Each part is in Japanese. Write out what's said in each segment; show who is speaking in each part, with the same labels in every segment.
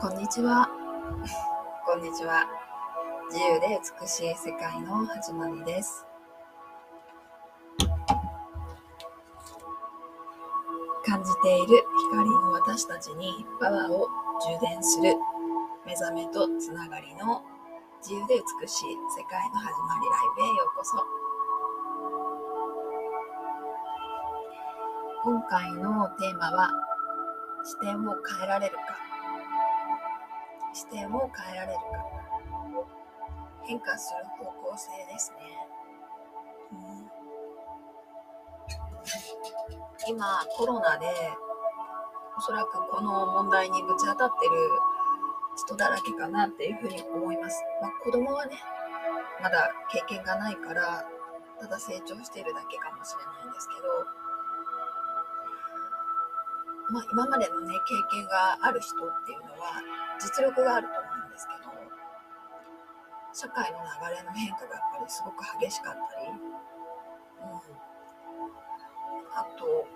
Speaker 1: こんにちは。こんにちは。自由で美しい世界の始まりです。感じている光の私たちにパワーを充電する目覚めとつながりの自由で美しい世界の始まりライブへようこそ。今回のテーマは視点を変えられる視点を変えられるか。変化する方向性ですね、うん、今コロナでおそらくこの問題にぶち当たってる人だらけかなっていうふうに思います、まあ、子供はねまだ経験がないからただ成長してるだけかもしれないんですけどまあ、今までのね経験がある人っていうのは実力があると思うんですけど社会の流れの変化がやっぱりすごく激しかったり、うん、あと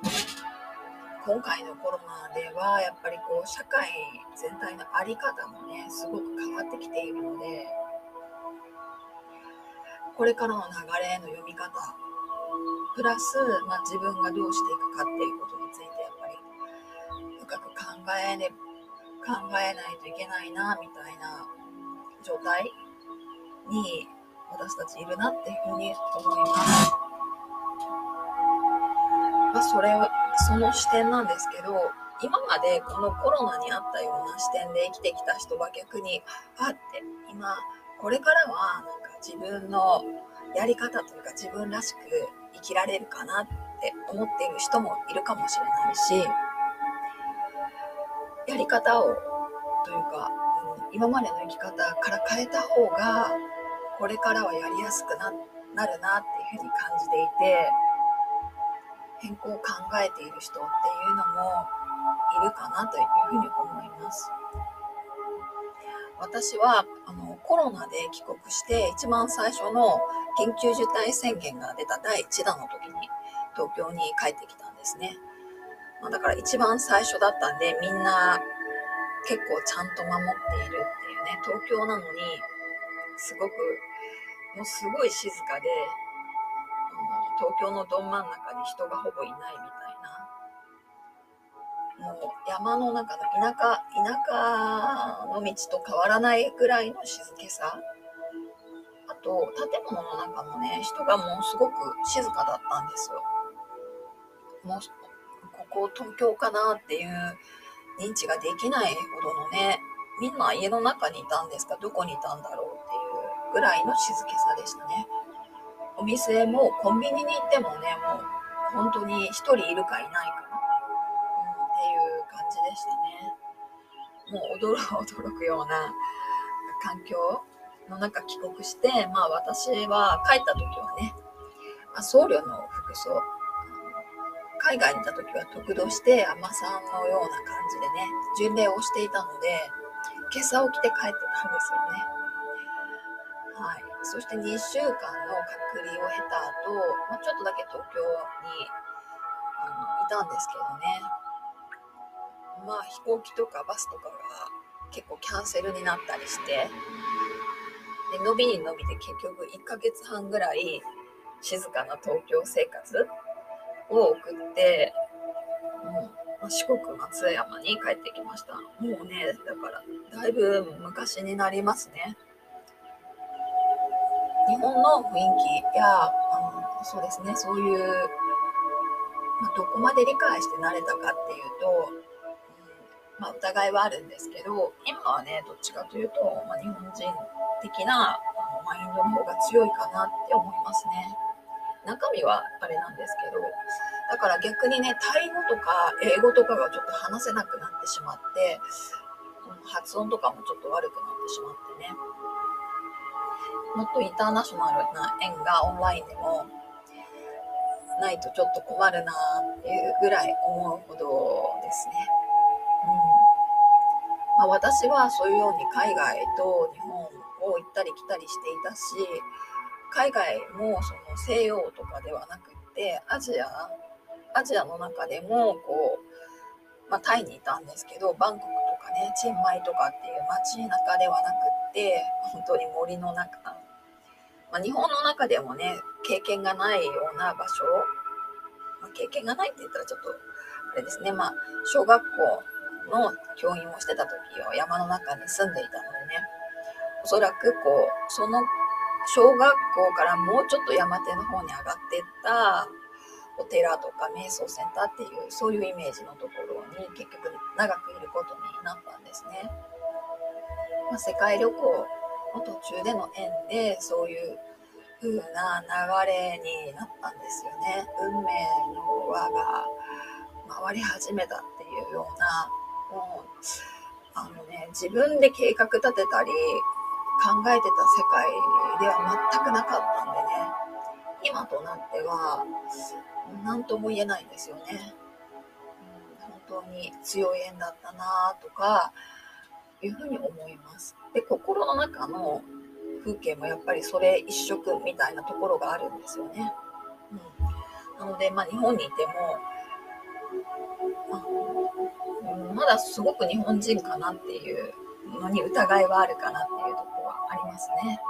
Speaker 1: 今回のコロナではやっぱりこう社会全体の在り方もねすごく変わってきているのでこれからの流れの読み方プラス、まあ、自分がどうしていくかっていうことについてやっぱり深く考えね考えないといけないなみたいな状態に私たちいるなっていうふうに思います。まあ、それはその視点なんですけど今までこのコロナにあったような視点で生きてきた人は逆にあって今これからはなんか自分のやり方というか自分らしく生きられるかなって思っている人もいるかもしれないしやり方をというか、うん、今までの生き方から変えた方がこれからはやりやすくななるなっていうふうに感じていて変更を考えている人っていうのもいるかなというふうに思います。私はあのコロナで帰国して一番最初の緊急事態宣言が出た第1弾の時に東京に帰ってきたんですね。まあ、だから一番最初だったんで、みんな結構ちゃんと守っているっていうね、東京なのに、すごく、もうすごい静かで、東京のど真ん中に人がほぼいないみたいな、もう山の中の田舎、田舎の道と変わらないぐらいの静けさ。あと、建物の中もね、人がもうすごく静かだったんですよ。もうこう東京かなっていう認知ができないほどのね、みんな家の中にいたんですか？どこにいたんだろうっていうぐらいの静けさでしたね。お店もコンビニに行ってもね、もう本当に1人いるかいないか、うん、っていう感じでしたね。もう驚 驚くような環境の中帰国して、まあ私は帰った時はね、あ、僧侶の服装、海外にいた時は得度して海女さんのような感じでね、巡礼をしていたので、今朝起きて帰ってたんですよね。はい。そして2週間の隔離を経た後、まあ、ちょっとだけ東京にあのいたんですけどね。まあ飛行機とかバスとかが結構キャンセルになったりして、で伸びに伸びて結局1ヶ月半ぐらい静かな東京生活を送って、うん、四国松山に帰ってきました。もうね、だからだいぶ昔になりますね。日本の雰囲気や、あのそうですね、そういう、まあ、どこまで理解して慣れたかっていうと、うんまあ、疑いはあるんですけど、今はね、どっちかというと、まあ、日本人的なマインドの方が強いかなって思いますね。中身はあれなんですけど、だから逆にね、タイ語とか英語とかがちょっと話せなくなってしまって、発音とかもちょっと悪くなってしまってね、もっとインターナショナルな縁がオンラインでもないとちょっと困るなっていうぐらい思うほどですね。うんまあ、私はそういうように海外と日本を行ったり来たりしていたし、海外もその西洋とかではなくってアジアアジアの中でもこうまあ、タイにいたんですけどバンコクとかねチェンマイとかっていう街中ではなくって本当に森の中、まあ、日本の中でもね経験がないような場所、まあ、経験がないって言ったらちょっとあれですね。まあ小学校の教員をしてた時は山の中に住んでいたのでね。おそらくこうその小学校からもうちょっと山手の方に上がってったお寺とか瞑想センターっていうそういうイメージのところに結局長くいることになったんですね。まあ、世界旅行の途中での縁でそういう風な流れになったんですよね。運命の輪が回り始めたっていうようなもうあのね自分で計画立てたり考えてた世界では全くなかったんでね今となっては何とも言えないんですよね、うん、本当に強い縁だったなとかいうふうに思います。で心の中の風景もやっぱりそれ一色みたいなところがあるんですよね、うん、なのでまあ日本にいてもまだすごく日本人かなっていうのに疑いはあるかなっていうところはありますね。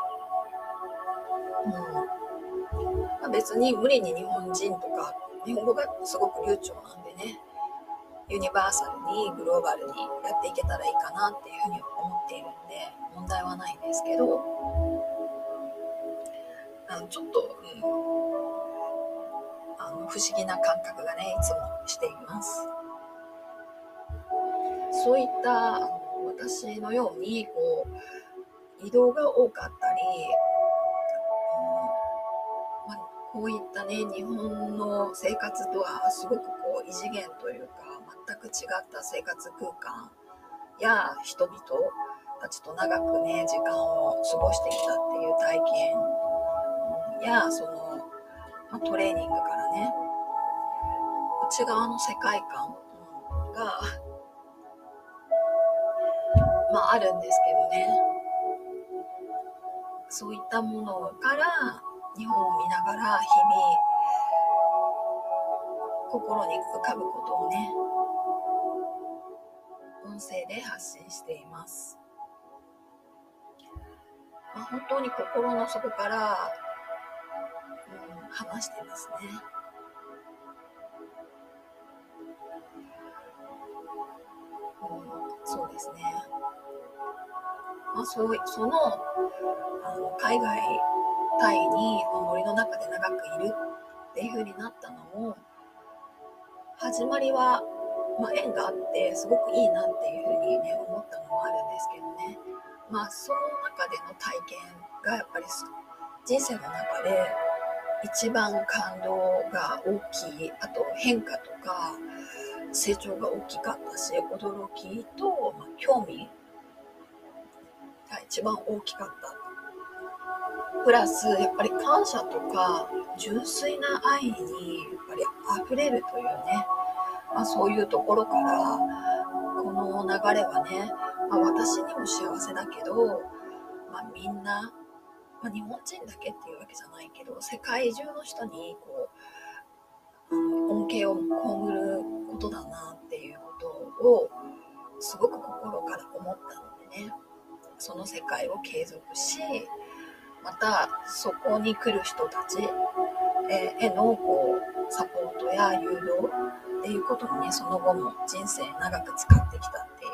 Speaker 1: うん。まあ、別に無理に日本人とか日本語がすごく流暢なんでね。ユニバーサルにグローバルにやっていけたらいいかなっていうふうに思っているんで問題はないんですけど。あのちょっと、うん、あの不思議な感覚がねいつもしています。そういった私のようにこう移動が多かったり、こういったね日本の生活とはすごくこう異次元というか全く違った生活空間や人々たちと長くね時間を過ごしてきたっていう体験やその、ま、トレーニングからね内側の世界観がまああるんですけどね。そういったものから日本を見ながら日々心に浮かぶことをね音声で発信しています、まあ、本当に心の底から、うん、話してますねうん、そうですね。まあ、そうそのあの海外タイにの森の中で長くいるっていう風になったのも始まりは、まあ、縁があってすごくいいなっていう風にね思ったのもあるんですけどねまあその中での体験がやっぱり人生の中で一番感動が大きいあと変化とか成長が大きかったし驚きと、まあ、興味が一番大きかった。プラス、やっぱり感謝とか、純粋な愛にやっぱり溢れるというね、まあ、そういうところから、この流れはね、まあ、私にも幸せだけど、まあ、みんな、まあ、日本人だけっていうわけじゃないけど、世界中の人にこう、恩恵を被ることだなっていうことを、すごく心から思ったのでね。その世界を継続しまたそこに来る人たちへのこうサポートや誘導っていうことにねその後も人生長く使ってきたってい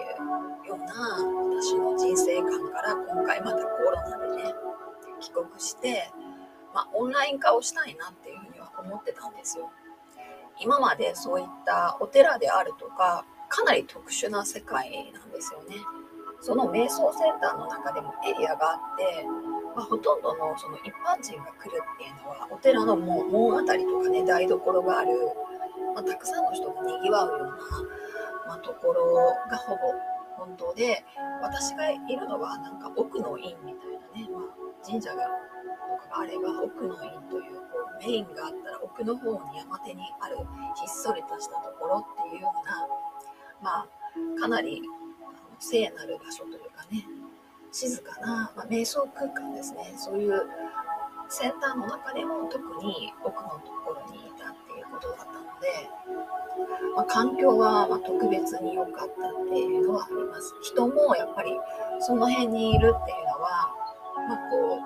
Speaker 1: うような私の人生観から今回またコロナでね帰国して、まあ、オンライン化をしたいなっていうふうには思ってたんですよ。今までそういったお寺であるとかかなり特殊な世界なんですよね。その瞑想センターの中でもエリアがあって、まあ、ほとんどのその一般人が来るっていうのはお寺の門あたりとかね台所がある、まあ、たくさんの人がにぎわうような、まあ、ところがほぼ本当で私がいるのはなんか奥の院みたいなね、まあ、神社がとかがあれば奥の院というこうメインがあったら奥の方に山手にあるひっそりとしたところっていうようなまあかなり聖なる場所というかね、静かな、まあ、瞑想空間ですね。そういうセンターの中でも特に奥のところにいたっていうことだったので、まあ、環境はま特別に良かったっていうのはあります。人もやっぱりその辺にいるっていうのは、まあ、こ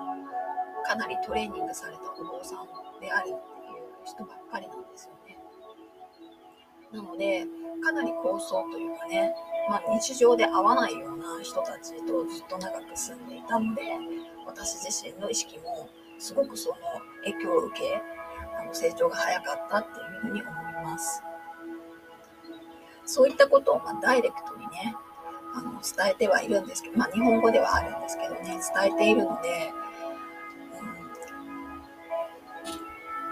Speaker 1: うかなりトレーニングされたお坊さんであるっていう人ばっかりなんですよね。なのでかなり高層というかね、まあ、日常で会わないような人たちとずっと長く住んでいたので私自身の意識もすごくその影響を受けあの成長が早かったっていうふうに思います。そういったことをまダイレクトにねあの伝えてはいるんですけど、まあ、日本語ではあるんですけどね伝えているので、うん、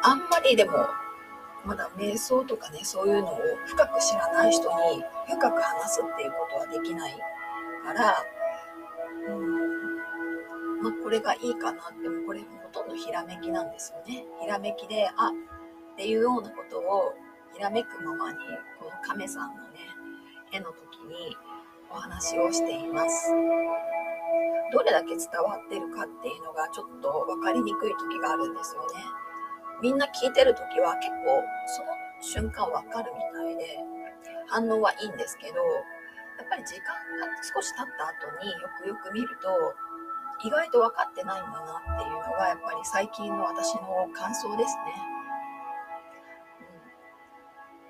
Speaker 1: あんまりでもまだ瞑想とかねそういうのを深く知らない人に深く話すっていうことはできないから、うんまあ、これがいいかなってもこれほとんどひらめきなんですよね。ひらめきであっていうようなことをひらめくままにこの亀さんのね絵の時にお話をしています。どれだけ伝わってるかっていうのがちょっと分かりにくい時があるんですよね。みんな聞いてる時は結構その瞬間わかるみたいで反応はいいんですけどやっぱり時間が少し経った後によくよく見ると意外と分かってないんだなっていうのがやっぱり最近の私の感想ですね。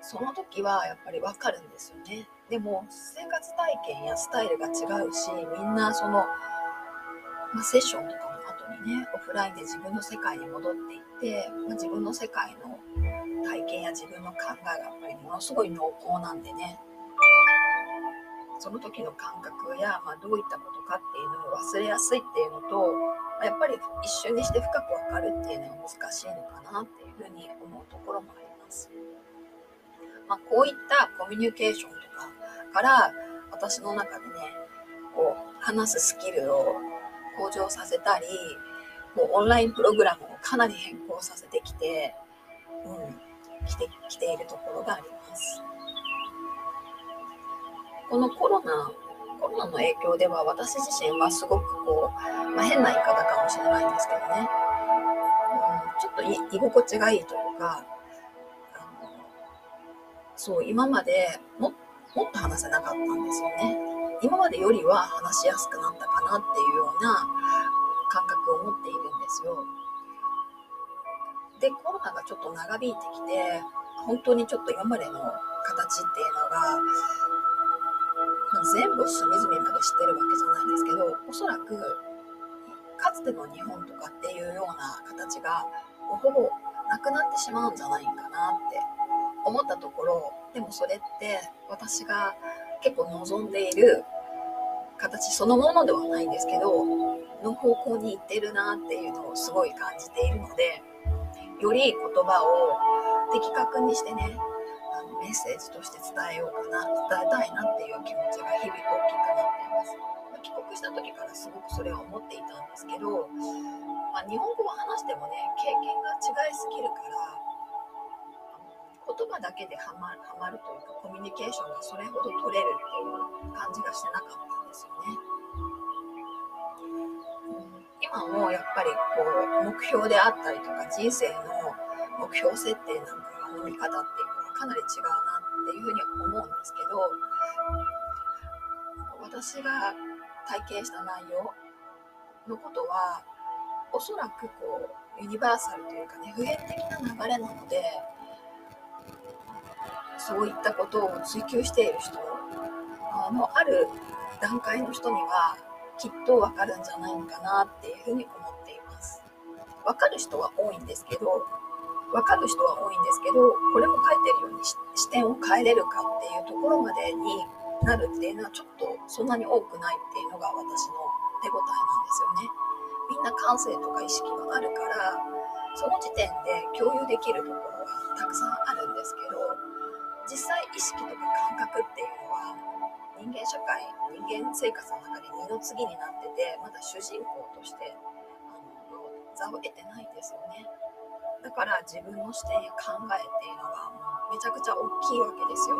Speaker 1: うん、その時はやっぱり分かるんですよね。でも生活体験やスタイルが違うしみんなその、まあ、セッションとかにねオフラインで自分の世界に戻っていって、ま、自分の世界の体験や自分の考えがやっぱりものすごい濃厚なんでねその時の感覚や、まあ、どういったことかっていうのを忘れやすいっていうのと、やっぱり一瞬にして深く分かるっていうのは難しいのかなっていうふうに思うところもあります。まあ、こういったコミュニケーションとかから私の中でねこう話すスキルを向上させたり、もうオンラインプログラムをかなり変更させてきて、うん、来て、来ているところがあります。このコロナ、コロナの影響では私自身はすごくこう、まあ、変な言い方かもしれないんですけどね、うん、ちょっと居心地がいいというか、あのそう、今までももっと話せなかったんですよね。今までよりは話しやすくなったかなっていうような感覚を持っているんですよ。で、コロナがちょっと長引いてきて、本当にちょっと今までの形っていうのが、ま、全部隅々まで知ってるわけじゃないんですけど、おそらくかつての日本とかっていうような形がほぼなくなってしまうんじゃないかなって思ったところでもそれって私が結構望んでいる形そのものではないんですけどの方向に行ってるなっていうのをすごい感じているのでより言葉を的確にしてねあのメッセージとして伝えようかな伝えたいなっていう気持ちが日々大きくなっています。帰国した時からすごくそれは思っていたんですけど、まあ、日本語を話してもね経験が違いすぎるから言葉だけではまるはまるというかコミュニケーションがそれほど取れるっていう感じがしてなかったんですよね。今もやっぱりこう目標であったりとか人生の目標設定なんかの見方っていうのはかなり違うなっていうふうに思うんですけど私が体験した内容のことはおそらくこうユニバーサルというかね普遍的な流れなのでそういったことを追求している人のある段階の人にはきっとわかるんじゃないのかなっていうふうに思っています。わかる人は多いんですけど、わかる人は多いんですけど、これも書いてるように視点を変えれるかっていうところまでになるっていうのはちょっとそんなに多くないっていうのが私の手応えなんですよね。みんな感性とか意識があるから、その時点で共有できるところがたくさんあるんですけど、実際意識とか感覚っていうのは人間社会人間生活の中で二の次になっててまだ主人公としてあの座を得てないんですよね。だから自分の視点や考えっていうのはもうめちゃくちゃ大きいわけですよ。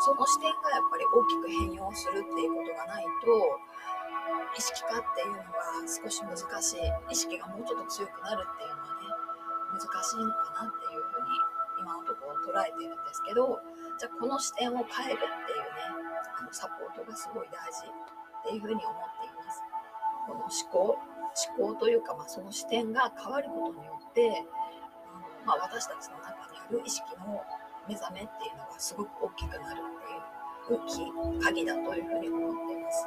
Speaker 1: その視点がやっぱり大きく変容するっていうことがないと意識化っていうのが少し難しい。意識がもうちょっと強くなるっていうのはね難しいのかなっていうふうに今のところ捉えてるんですけどじゃあこの視点を変えるっていうねあのサポートがすごい大事っていうふうに思っていますこの思考思考というか、まあ、その視点が変わることによって、あのまあ、私たちの中にある意識の目覚めっていうのがすごく大きくなるっていう大きい鍵だというふうに思っています。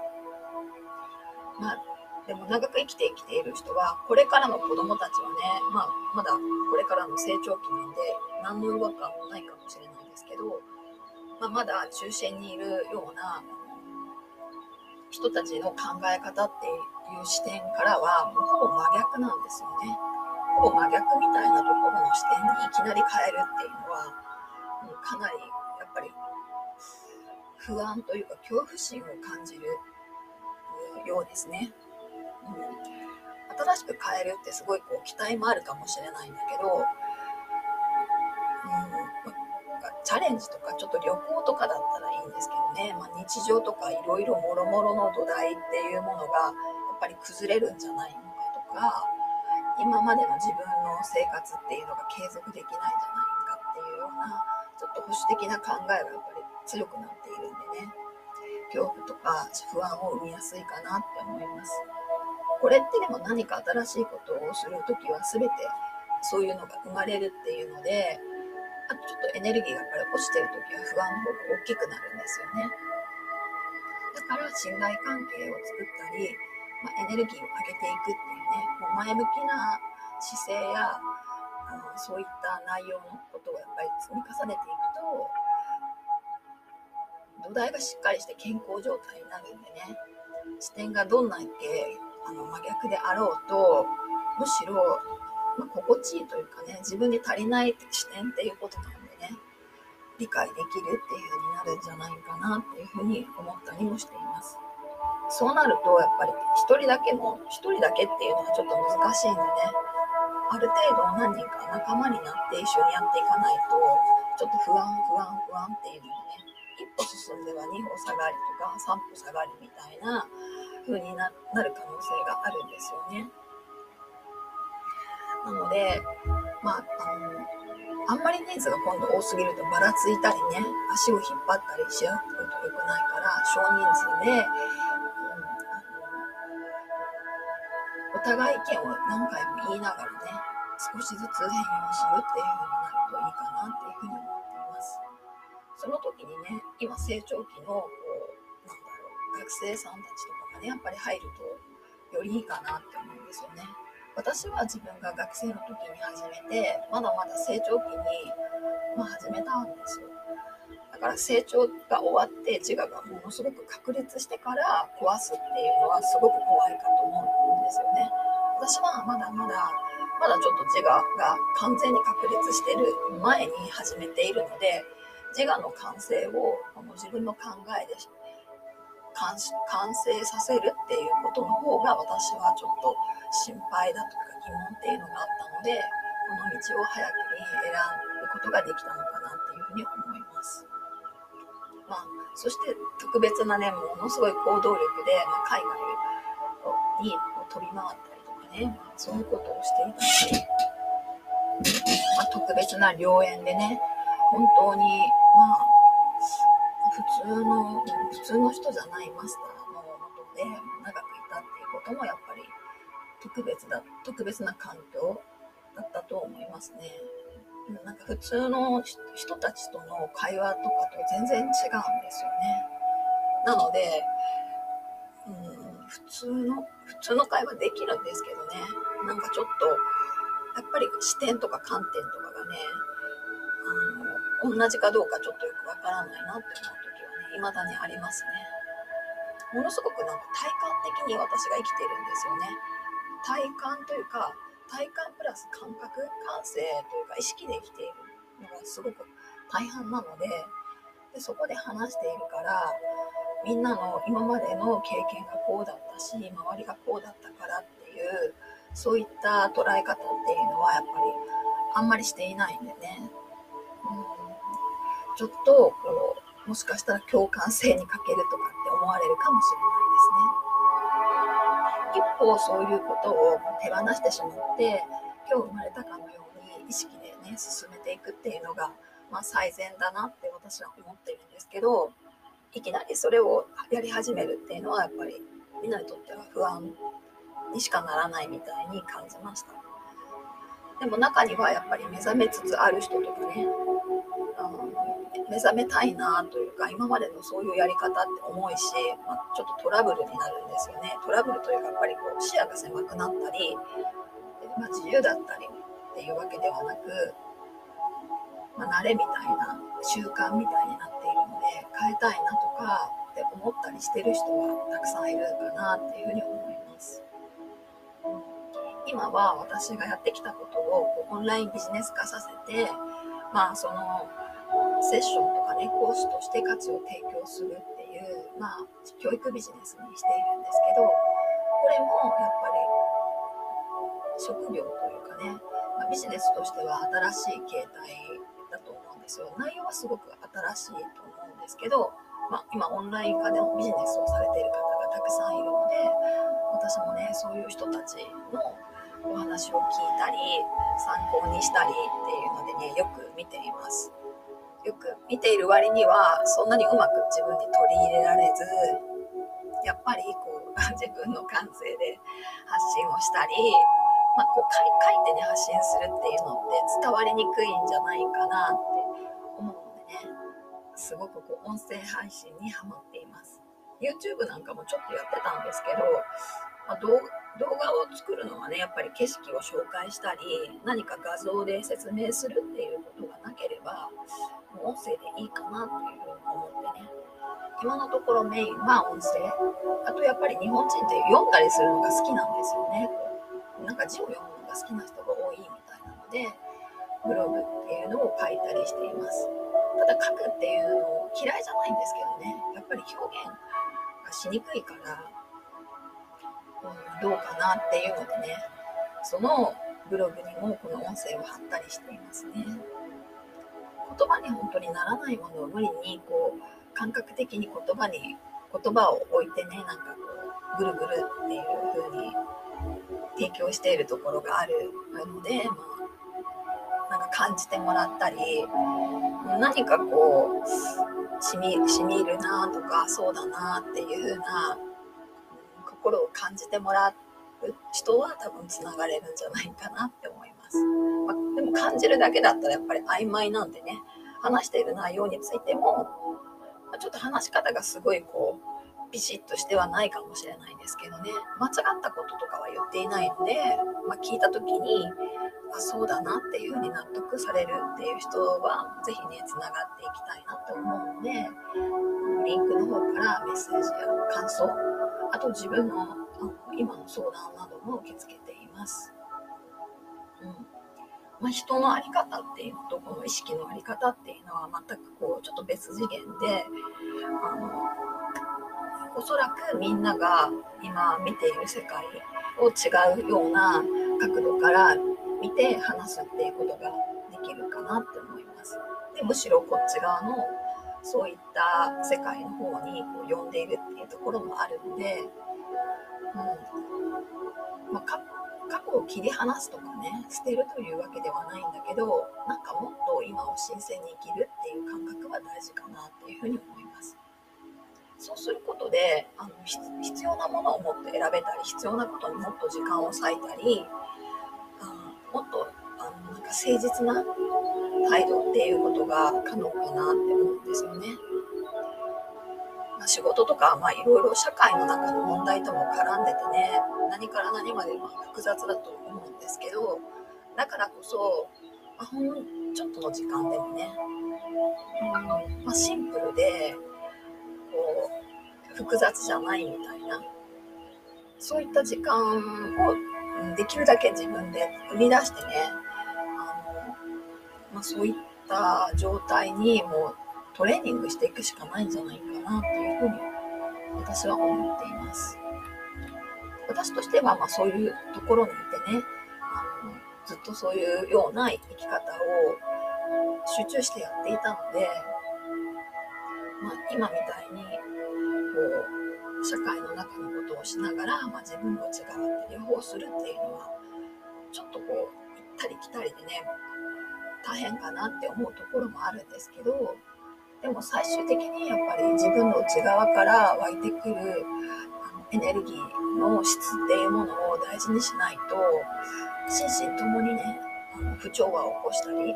Speaker 1: まあでも長く生きてきている人はこれからの子供たちはね、まあ、まだこれからの成長期なんで何の違和感もないかもしれないんですけど、まあ、まだ中心にいるような人たちの考え方っていう視点からはもうほぼ真逆なんですよね。ほぼ真逆みたいなところの視点にいきなり変えるっていうのはもうかなりやっぱり不安というか恐怖心を感じるようですね。しく変えるってすごいこう期待もあるかもしれないんだけど、うん、チャレンジとかちょっと旅行とかだったらいいんですけどね、まあ、日常とかいろいろもろもろの土台っていうものがやっぱり崩れるんじゃないのかとか今までの自分の生活っていうのが継続できないんじゃないかっていうようなちょっと保守的な考えがやっぱり強くなっているんでね恐怖とか不安を生みやすいかなって思います。これってでも何か新しいことをするときは全てそういうのが生まれるっていうので、あとちょっとエネルギーがやっぱり落ちてるときは不安の方が大きくなるんですよね。だから信頼関係を作ったり、まあ、エネルギーを上げていくっていうね、もう前向きな姿勢やあのそういった内容のことをやっぱり積み重ねていくと、土台がしっかりして健康状態になるんでね、視点がどんなにあの真逆であろうとむしろ、まあ、心地いいというかね自分に足りない視点っていうことなんでね理解できるっていう風になるんじゃないかなっていうふうに思ったりもしています。そうなるとやっぱり一人だけの一人だけっていうのはちょっと難しいんでねある程度何人か仲間になって一緒にやっていかないとちょっと不安不安不安っていうのをね一歩進んでは二歩下がりとか三歩下がりみたいな風になる可能性があるんですよね。なので、まあ、あの、あんまり人数が今度多すぎるとばらついたりね、足を引っ張ったりし合うと良くないから、少人数で、うん、お互い意見を何回も言いながらね、少しずつ変容するっていう風になるといいかなっていうふうに思っています。その時にね、今成長期の、学生さんたちとかがね、やっぱり入るとよりいいかなって思うんですよね。私は自分が学生の時に始めて、まだまだ成長期に、まあ、始めたんですよ。だから成長が終わって自我がものすごく確立してから壊すっていうのはすごく怖いかと思うんですよね。私はまだまだまだちょっと自我が完全に確立してる前に始めているので自我の完成をこの自分の考えで完成させるっていうことの方が私はちょっと心配だとか疑問っていうのがあったのでこの道を早くに選ぶことができたのかなっていうふうに思います。まあ、そして特別なねものすごい行動力で、まあ、海外に飛び回ったりとかね、そういうことをしていたし、まあ、特別な良縁でね本当にまあ普通の、普通の人じゃないマスターのもとで長くいたっていうこともやっぱり特別だ、特別な環境だったと思いますね。なんか普通の人たちとの会話とかと全然違うんですよね。なので、うん、普通の、普通の会話できるんですけどね、なんかちょっと、やっぱり視点とか観点とかがね、あの、同じかどうかちょっとよくわからないなって思う時はね、未だにありますね。ものすごくなんか体感的に私が生きてるんですよね。体感というか、体感プラス感覚、感性というか意識で生きているのがすごく大半なので、でそこで話しているから、みんなの今までの経験がこうだったし、周りがこうだったからっていう、そういった捉え方っていうのはやっぱりあんまりしていないんでね。うんちょっとこうもしかしたら共感性に欠けるとかって思われるかもしれないですね。一方そういうことを手放してしまって今日生まれたかのように意識でね進めていくっていうのが、まあ、最善だなって私は思ってるんですけどいきなりそれをやり始めるっていうのはやっぱりみんなにとっては不安にしかならないみたいに感じましたでも中にはやっぱり目覚めつつある人とかね目覚めたいなというか今までのそういうやり方って重いし、まあ、ちょっとトラブルになるんですよねトラブルというかやっぱりこう視野が狭くなったり、まあ、自由だったりっていうわけではなく、まあ、慣れみたいな習慣みたいになっているので変えたいなとかって思ったりしてる人はたくさんいるかなっていうふうに思います。今は私がやってきたことをオンラインビジネス化させて、まあそのセッションとかね、コースとして価値を提供するっていう、まあ、教育ビジネスにしているんですけど、これもやっぱり職業というかね、まあ、ビジネスとしては新しい形態だと思うんですよ。内容はすごく新しいと思うんですけど、まあ、今オンライン化でもビジネスをされている方がたくさんいるので、私もね、そういう人たちのお話を聞いたり、参考にしたりっていうのでね、よく見ています。よく見ている割にはそんなにうまく自分に取り入れられずやっぱりこう 自分の感性で発信をしたり、まあ、こう書いてね発信するっていうのって伝わりにくいんじゃないかなって思うのでねすごくこう音声配信にはまっています YouTube なんかもちょっとやってたんですけど、まあ、動画を作るのはねやっぱり景色を紹介したり何か画像で説明するっていう音声でいいかなというふうに思ってね。今のところメインは音声。あとやっぱり日本人って読んだりするのが好きなんですよね。なんか字を読むのが好きな人が多いみたいなのでブログっていうのを書いたりしています。ただ書くっていうの嫌いじゃないんですけどね。やっぱり表現がしにくいから、うん、どうかなっていうのでね。そのブログにもこの音声を貼ったりしていますね。言葉に本当にならないものを無理にこう感覚的に言葉に言葉を置いてねなんかこうぐるぐるっていう風に提供しているところがあるので、まあ、なんか感じてもらったり何かこうしみしみるなとかそうだなっていう風な心を感じてもらう人は多分つながれるんじゃないかなって思います。まあ、でも感じるだけだったらやっぱり曖昧なんでね話している内容についても、ちょっと話し方がすごいこうビシッとしてはないかもしれないんですけどね間違ったこととかは言っていないので、まあ、聞いた時にあそうだなっていうふうに納得されるっていう人は是非ねつながっていきたいなと思うのでリンクの方からメッセージや感想あと自分の今の相談なども受け付けています。まあ、人の在り方っていうとこの意識の在り方っていうのは全くこうちょっと別次元であのおそらくみんなが今見ている世界を違うような角度から見て話すっていうことができるかなって思います。でむしろこっち側のそういった世界の方にこう呼んでいるっていうところもあるので、うんまあ、過去を切り離すとかね捨てるというわけではないんだけどなんかもっと今を新鮮に生きるっていう感覚は大事かなっていうふうに思いますそうすることであの必要なものをもっと選べたり必要なことにもっと時間を割いたりあもっとあのなんか誠実な態度っていうことが可能かなって思うんですよね。まあ、仕事とか、まあ、いろいろ社会の中の問題とも絡んでてね何から何まで複雑だと思うんですけどだからこそ、まあ、ほんちょっとの時間でもね、うんまあ、シンプルでこう複雑じゃないみたいなそういった時間をできるだけ自分で生み出してねあの、まあ、そういった状態にもうトレーニングしていくしかないんじゃないかなっていうふうに私は思っています。私としてはまあそういうところにいてねあのずっとそういうような生き方を集中してやっていたので、まあ、今みたいにこう社会の中のことをしながら、まあ、自分の内側って両方するっていうのはちょっとこう行ったり来たりでね大変かなって思うところもあるんですけどでも最終的にやっぱり自分の内側から湧いてくるエネルギーの質っていうものを大事にしないと心身ともにね不調和を起こしたり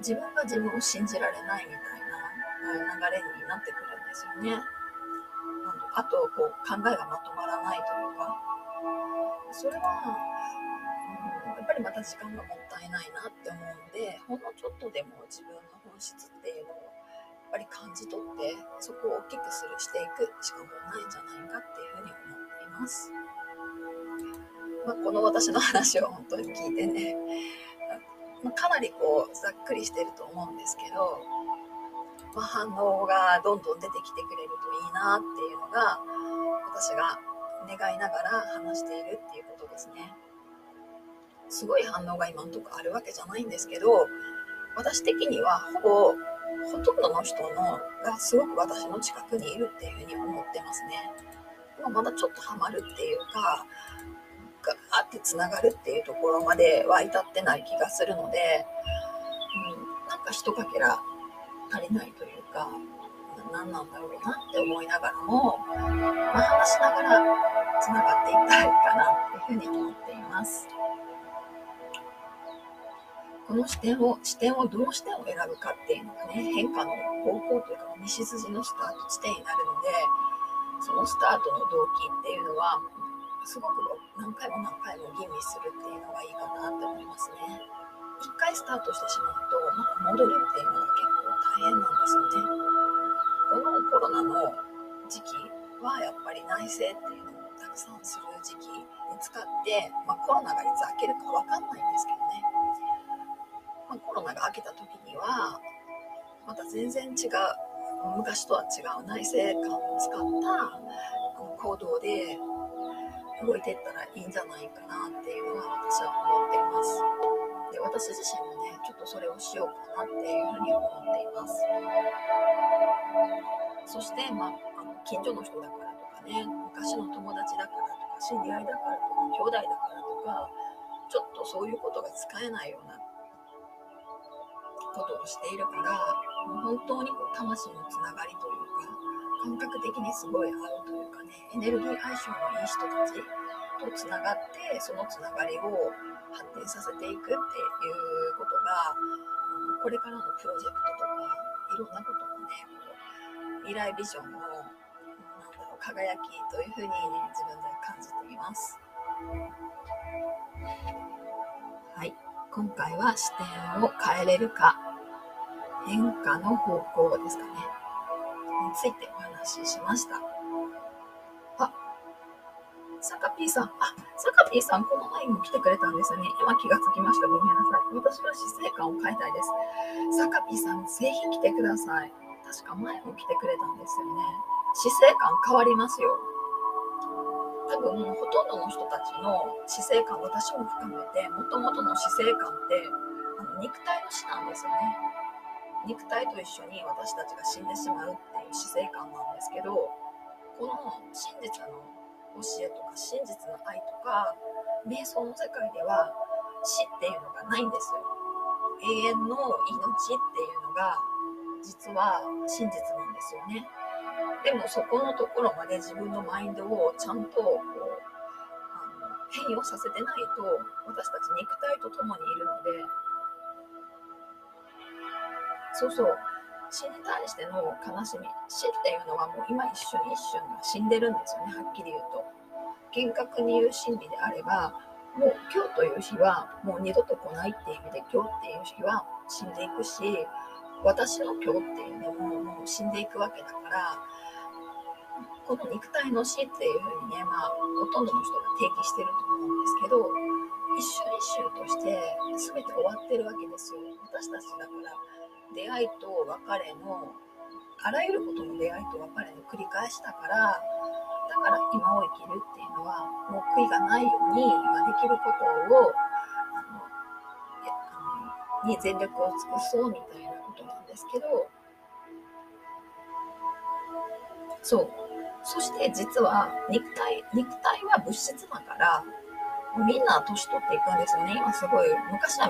Speaker 1: 自分が自分を信じられないみたいな流れになってくるんですよね。あとこう考えがまとまらないというかそれは、うん、やっぱりまた時間がもったいないなって思うのでほんのちょっとでも自分の本質っていうのをぱり感じ取ってそこを大きくするしていくしかもないんじゃないかっていうふうに思っています。まあ、この私の話を本当に聞いてね、まあ、かなりこうざっくりしてると思うんですけどまあ、反応がどんどん出てきてくれるといいなっていうのが私が願いながら話しているっていうことですね。すごい反応が今のところあるわけじゃないんですけど私的にはほぼほとんどの人のがすごく私の近くにいるっていうふうに思ってますね。ままだちょっとハマるっていうかガーってつながるっていうところまでは至ってない気がするので、うん、なんか一かけら足りないというか何なんだろうなって思いながらも、まあ、話しながらつながっていったらいいかなっていうふうに思っています。この視点を、視点をどうしても選ぶかっていうのがね、変化の方向というか、道筋のスタート地点になるので、そのスタートの動機っていうのは、すごく何回も何回も吟味するっていうのがいいかなって思いますね。一回スタートしてしまうと、また戻るっていうのが結構大変なんですよね。このコロナの時期はやっぱり内政っていうのをたくさんする時期に使って、まあ、コロナがいつ明けるか分かんないんですけどね、まあ、コロナが明けた時にはまた全然違う昔とは違う内政感を使った行動で動いていったらいいんじゃないかなっていうのは私は思っています。で私自身もねちょっとそれをしようかなっていうふうに思っていますそしてまああの近所の人だからとかね昔の友達だからとか知り合いだからとか兄弟だからとかちょっとそういうことが使えないようなことをしているからもう本当にこう魂のつながりというか感覚的にすごい合うというかねエネルギー相性のいい人たちとつながってそのつながりを発展させていくっていうことがこれからのプロジェクトとかいろんなこともねこう未来ビジョンのなんだろう輝きというふうに、ね、自分で感じています。はい、今回は視点を変えれるか変化の方向ですかねについてお話ししました。あサカピーさん、あ、サカピーさん、この前も来てくれたんですよね。今気がつきました。ごめんなさい。私は死生観を変えたいです。サカピーさん、ぜひ来てください。確か前も来てくれたんですよね。死生観変わりますよ。多分、ほとんどの人たちの死生観、私も含めて、もともとの死生観って、あの肉体の死なんですよね。肉体と一緒に私たちが死んでしまうっていう死生観なんですけど、この真実の教えとか真実の愛とか瞑想の世界では死っていうのがないんですよ永遠の命っていうのが実は真実なんですよねでもそこのところまで自分のマインドをちゃんとこうあの変容させてないと私たち肉体と共にいるので。そうそう。死に対しての悲しみ。死っていうのはもう今一瞬一瞬が死んでるんですよね。はっきり言うと。厳格に言う真理であればもう今日という日はもう二度と来ないっていう意味で今日っていう日は死んでいくし私の今日っていうのももう死んでいくわけだからこの肉体の死っていうふうにねまあほとんどの人が提起してると思うんですけど一瞬一瞬として全て終わってるわけですよ。私たちだから。出会いと別れのあらゆることの出会いと別れの繰り返しだからだから今を生きるっていうのはもう悔いがないように今できることをあのに全力を尽くそうみたいなですけどそう。そして実は肉体肉体は物質だからみんな年取っていくんですよね。今すごい昔は